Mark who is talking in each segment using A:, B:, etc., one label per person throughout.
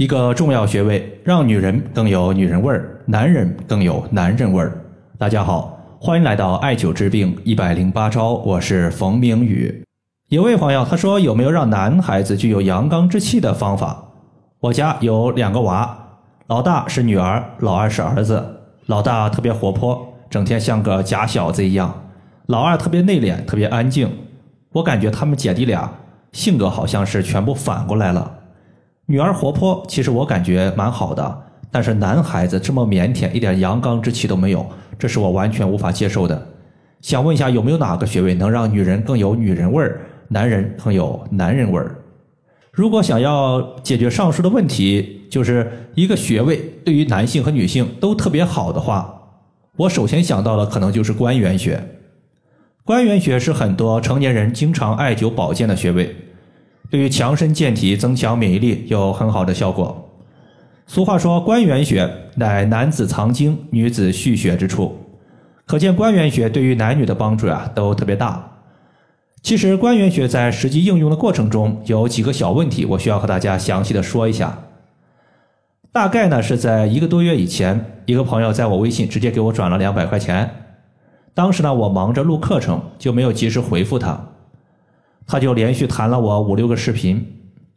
A: 一个重要穴位，让女人更有女人味儿，男人更有男人味儿。大家好，欢迎来到艾灸治病一百零八招，我是冯明宇。有位朋友他说有没有让男孩子具有阳刚之气的方法？我家有两个娃，老大是女儿，老二是儿子。老大特别活泼，整天像个假小子一样；老二特别内敛，特别安静。我感觉他们姐弟俩性格好像是全部反过来了。女儿活泼，其实我感觉蛮好的，但是男孩子这么腼腆，一点阳刚之气都没有，这是我完全无法接受的。想问一下，有没有哪个穴位能让女人更有女人味儿，男人更有男人味儿？如果想要解决上述的问题，就是一个穴位对于男性和女性都特别好的话，我首先想到的可能就是关元穴。关元穴是很多成年人经常艾灸保健的穴位。对于强身健体、增强免疫力有很好的效果。俗话说：“关元穴乃男子藏精、女子蓄血之处。”可见关元穴对于男女的帮助啊都特别大。其实关元穴在实际应用的过程中有几个小问题，我需要和大家详细的说一下。大概呢是在一个多月以前，一个朋友在我微信直接给我转了两百块钱，当时呢我忙着录课程，就没有及时回复他。他就连续弹了我五六个视频，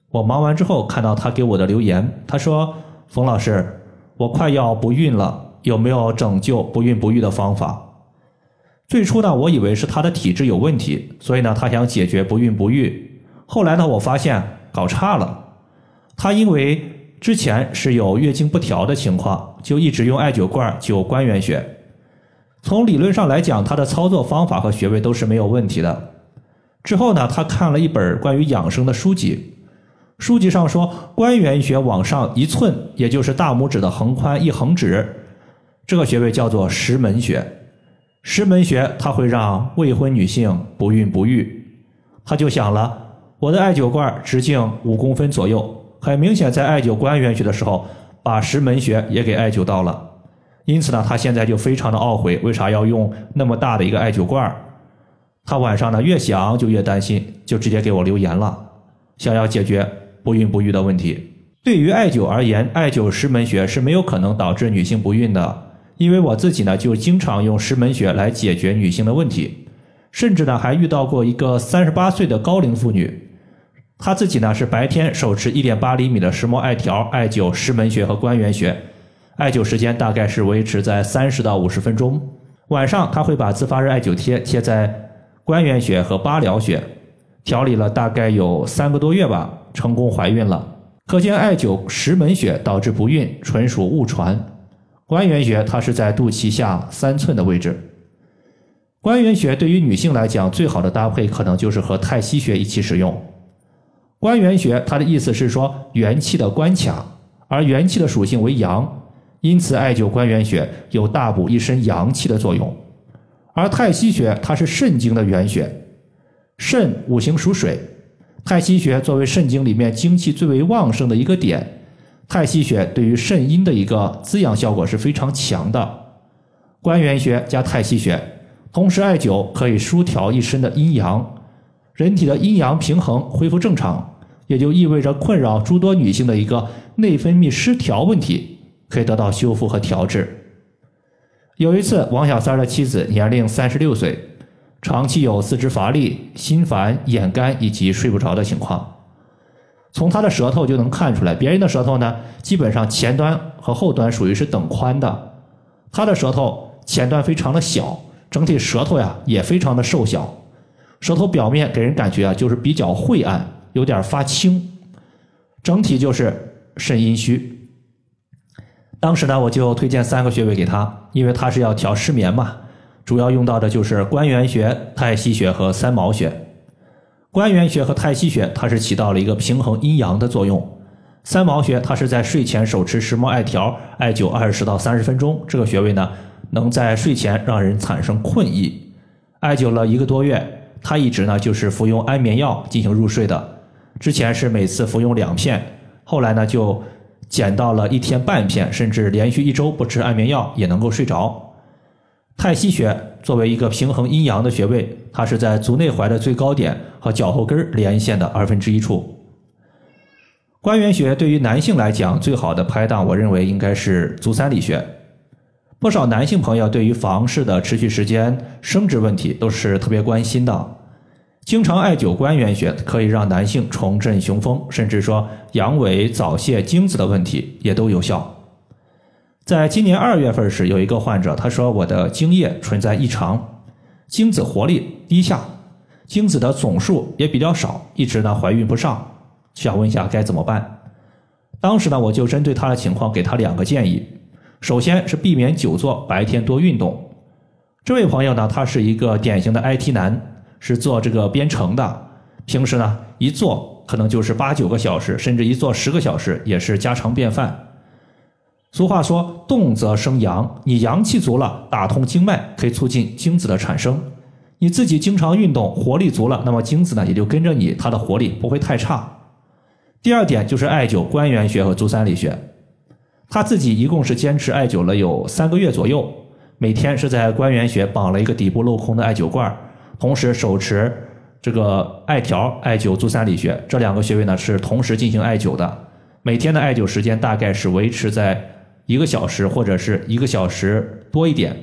A: 我忙完之后看到他给我的留言，他说：“冯老师，我快要不孕了，有没有拯救不孕不育的方法？”最初呢，我以为是他的体质有问题，所以呢，他想解决不孕不育。后来呢，我发现搞差了，他因为之前是有月经不调的情况，就一直用艾灸罐灸关元穴。从理论上来讲，他的操作方法和穴位都是没有问题的。之后呢，他看了一本关于养生的书籍，书籍上说关元穴往上一寸，也就是大拇指的横宽一横指，这个穴位叫做石门穴。石门穴它会让未婚女性不孕不育。他就想了，我的艾灸罐直径五公分左右，很明显在艾灸关元穴的时候，把石门穴也给艾灸到了。因此呢，他现在就非常的懊悔，为啥要用那么大的一个艾灸罐？他晚上呢越想就越担心，就直接给我留言了，想要解决不孕不育的问题。对于艾灸而言，艾灸石门穴是没有可能导致女性不孕的，因为我自己呢就经常用石门穴来解决女性的问题，甚至呢还遇到过一个三十八岁的高龄妇女，她自己呢是白天手持一点八厘米的石墨艾条艾灸石门穴和关元穴，艾灸时间大概是维持在三十到五十分钟，晚上她会把自发热艾灸贴贴在。关元穴和八髎穴调理了大概有三个多月吧，成功怀孕了。可见艾灸石门穴导致不孕纯属误传。关元穴它是在肚脐下三寸的位置。关元穴对于女性来讲，最好的搭配可能就是和太溪穴一起使用。关元穴它的意思是说元气的关卡，而元气的属性为阳，因此艾灸关元穴有大补一身阳气的作用。而太溪穴它是肾经的原穴，肾五行属水，太溪穴作为肾经里面精气最为旺盛的一个点，太溪穴对于肾阴的一个滋养效果是非常强的。关元穴加太溪穴，同时艾灸可以舒调一身的阴阳，人体的阴阳平衡恢复正常，也就意味着困扰诸多女性的一个内分泌失调问题可以得到修复和调治。有一次，王小三的妻子年龄三十六岁，长期有四肢乏力、心烦、眼干以及睡不着的情况。从她的舌头就能看出来，别人的舌头呢，基本上前端和后端属于是等宽的，她的舌头前端非常的小，整体舌头呀也非常的瘦小，舌头表面给人感觉啊就是比较晦暗，有点发青，整体就是肾阴虚。当时呢，我就推荐三个穴位给他，因为他是要调失眠嘛，主要用到的就是关元穴、太溪穴和三毛穴。关元穴和太溪穴，它是起到了一个平衡阴阳的作用；三毛穴，它是在睡前手持石墨艾条艾灸二十到三十分钟，这个穴位呢，能在睡前让人产生困意。艾灸了一个多月，他一直呢就是服用安眠药进行入睡的，之前是每次服用两片，后来呢就。减到了一天半片，甚至连续一周不吃安眠药也能够睡着。太溪穴作为一个平衡阴阳的穴位，它是在足内踝的最高点和脚后跟连线的二分之一处。关元穴对于男性来讲，最好的拍档，我认为应该是足三里穴。不少男性朋友对于房事的持续时间、生殖问题都是特别关心的。经常艾灸关元穴，可以让男性重振雄风，甚至说阳痿早泄精子的问题也都有效。在今年二月份时，有一个患者他说：“我的精液存在异常，精子活力低下，精子的总数也比较少，一直呢怀孕不上，想问一下该怎么办？”当时呢，我就针对他的情况给他两个建议。首先是避免久坐，白天多运动。这位朋友呢，他是一个典型的 IT 男，是做这个编程的，平时呢一坐可能就是八九个小时，甚至一坐十个小时也是家常便饭。俗话说，动则生阳，你阳气足了，打通经脉，可以促进精子的产生。你自己经常运动，活力足了，那么精子呢也就跟着你，它的活力不会太差。第二点就是艾灸关元穴和足三里穴。他自己一共是坚持艾灸了有三个月左右，每天是在关元穴绑了一个底部镂空的艾灸罐儿，同时手持这个艾条艾灸足三里穴，这两个穴位呢是同时进行艾灸的。每天的艾灸时间大概是维持在一个小时或者是一个小时多一点。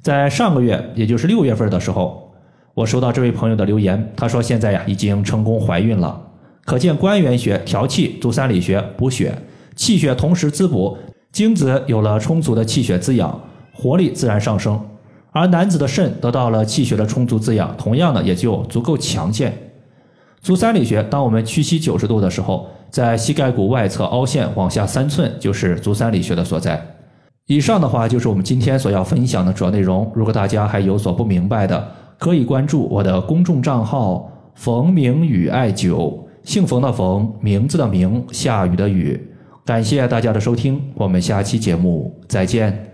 A: 在上个月，也就是六月份的时候，我收到这位朋友的留言，他说现在呀已经成功怀孕了，可见关元穴调气，足三里穴补血，气血同时滋补。精子有了充足的气血滋养，活力自然上升，而男子的肾得到了气血的充足滋养，同样呢也就足够强健。足三里穴，当我们屈膝九十度的时候，在膝盖骨外侧凹陷往下三寸就是足三里穴的所在。以上的话就是我们今天所要分享的主要内容。如果大家还有所不明白的，可以关注我的公众账号“冯明宇艾灸”，姓冯的冯，名字的名，下雨的雨。感谢大家的收听，我们下期节目再见。